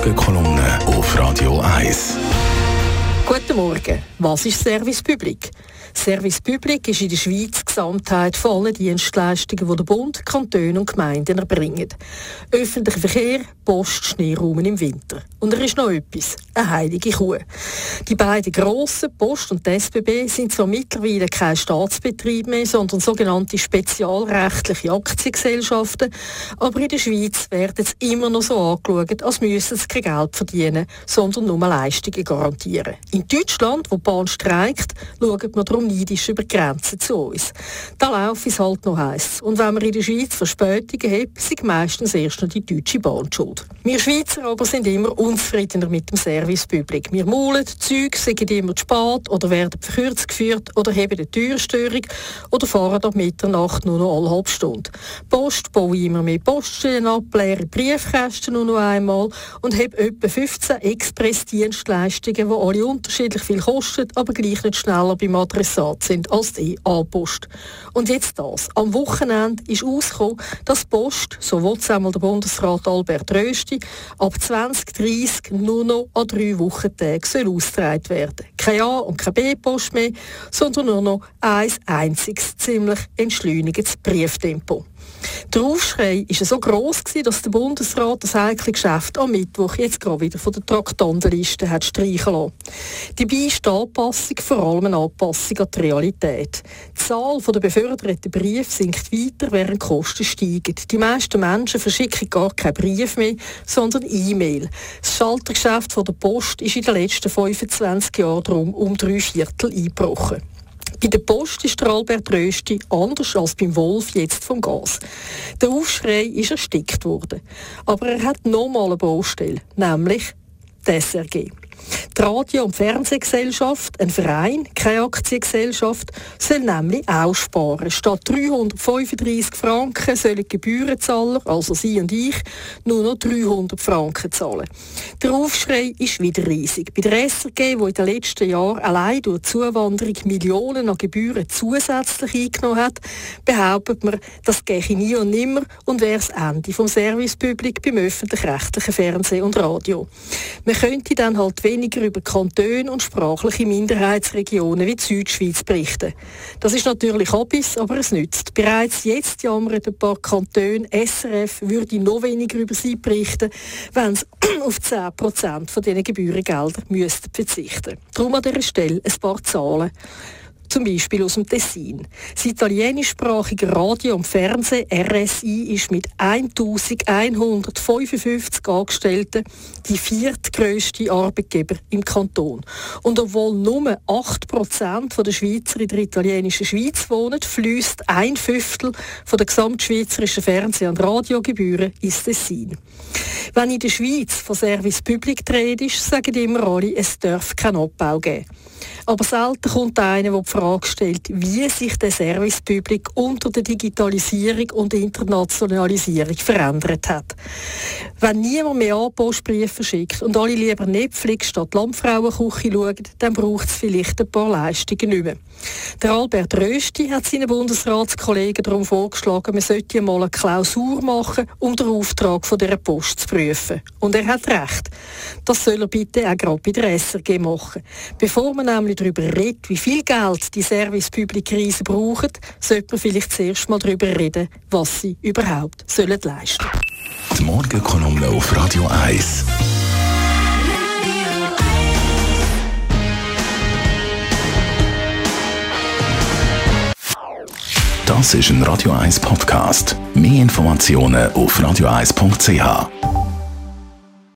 Morgenkolumne auf Radio 1. Guten Morgen. Was ist Service Public? Service Public ist in der Schweiz die Gesamtheit von allen Dienstleistungen, die der Bund, Kantone und Gemeinden erbringen. Öffentlicher Verkehr, Post, Schneeraum im Winter. Und er ist noch etwas, eine heilige Kuh. Die beiden grossen, Post und SBB, sind zwar mittlerweile kein Staatsbetrieb mehr, sondern sogenannte spezialrechtliche Aktiengesellschaften, aber in der Schweiz werden sie immer noch so angeschaut, als müssten sie kein Geld verdienen, sondern nur Leistungen garantieren. In Deutschland, wo die Bahn streikt, schaut man darum darum neidisch über die Grenzen zu uns. Da laufe es halt noch heiß. Und wenn man in der Schweiz Verspätungen hat, sind meistens erst noch die deutsche Bahn schuld. Wir Schweizer aber sind immer unzufriedener mit dem Servicepublik. Wir maulen, Züge sind immer zu spät oder werden verkürzt geführt oder haben eine Türstörung oder fahren ab Mitternacht nur noch alle halbe Stunde. Post baue immer mehr Poststellen ab, leere Briefkästen nur noch einmal und habe etwa 15 Expressdienstleistungen, die alle unterschiedlich viel kosten, aber gleich nicht schneller beim Adressaten Adressat sind als die E-A-Post. Und jetzt das. Am Wochenende ist ausgekommen, dass Post, so will es einmal der Bundesrat Albert Rösti, ab 2030 nur noch an drei Wochentagen ausgetragen werden. Keine A- und keine B-Post mehr, sondern nur noch ein einziges, ziemlich entschleunigtes Brieftempo. Der Aufschrei war so gross, dass der Bundesrat das heikle Geschäft am Mittwoch jetzt gerade wieder von der Traktandenliste hat streichen lassen. Dabei ist die Anpassung vor allem eine Anpassung an die Realität. Die Zahl der beförderten Briefe sinkt weiter, während die Kosten steigen. Die meisten Menschen verschicken gar keinen Brief mehr, sondern E-Mail. Das Schaltergeschäft der Post ist in den letzten 25 Jahren darum um drei Viertel eingebrochen. Bei der Post ist der Albert Rösti anders als beim Wolf jetzt vom Gas. Der Aufschrei ist erstickt worden. Aber er hat nochmal eine Baustelle, nämlich die SRG. Die Radio- und Fernsehgesellschaft, ein Verein, keine Aktiengesellschaft, soll nämlich auch sparen. Statt 335 Franken sollen Gebührenzahler, also Sie und ich, nur noch 300 Franken zahlen. Der Aufschrei ist wieder riesig. Bei der SRG, die in den letzten Jahren allein durch Zuwanderung Millionen an Gebühren zusätzlich eingenommen hat, behauptet man, das gehe nie und nimmer und wäre das Ende vom Servicepublik beim öffentlich-rechtlichen Fernsehen und Radio. Man könnte dann halt weniger über Kantone und sprachliche Minderheitsregionen wie die Südschweiz berichten. Das ist natürlich Hobbys, aber es nützt. Bereits jetzt jammern ein paar Kantone, SRF würde noch weniger über sie berichten, wenn sie auf 10% von diesen Gebührengeldern müssten verzichten. Darum an dieser Stelle ein paar Zahlen zum Beispiel aus dem Tessin. Das italienischsprachige Radio und Fernsehen RSI ist mit 1155 Angestellten die viertgrößte Arbeitgeber im Kanton. Und obwohl nur 8% der Schweizer in der italienischen Schweiz wohnen, fließt ein Fünftel der gesamtschweizerischen Fernseh- und Radiogebühren ins Tessin. Wenn in der Schweiz von Service Public Trade ist, sagen immer alle, es darf keinen Abbau geben. Aber selten kommt einer, der die Frage stellt, wie sich der Servicepublik unter der Digitalisierung und der Internationalisierung verändert hat. Wenn niemand mehr Anpostbriefe verschickt und alle lieber Netflix statt Landfrauenküche schauen, dann braucht es vielleicht ein paar Leistungen nicht mehr. Der Albert Rösti hat seinen Bundesratskollegen darum vorgeschlagen, man sollte mal eine Klausur machen, um den Auftrag von dieser Post zu prüfen. Und er hat recht. Das soll er bitte auch gerade bei der SRG machen. Bevor man nämlich darüber redet, wie viel Geld die Service Public Reisen brauchen, sollte man vielleicht zuerst mal darüber reden, was sie überhaupt sollen leisten Die Morgenkolumne auf Radio 1. Das ist ein Radio 1 Podcast. Mehr Informationen auf radio1.ch.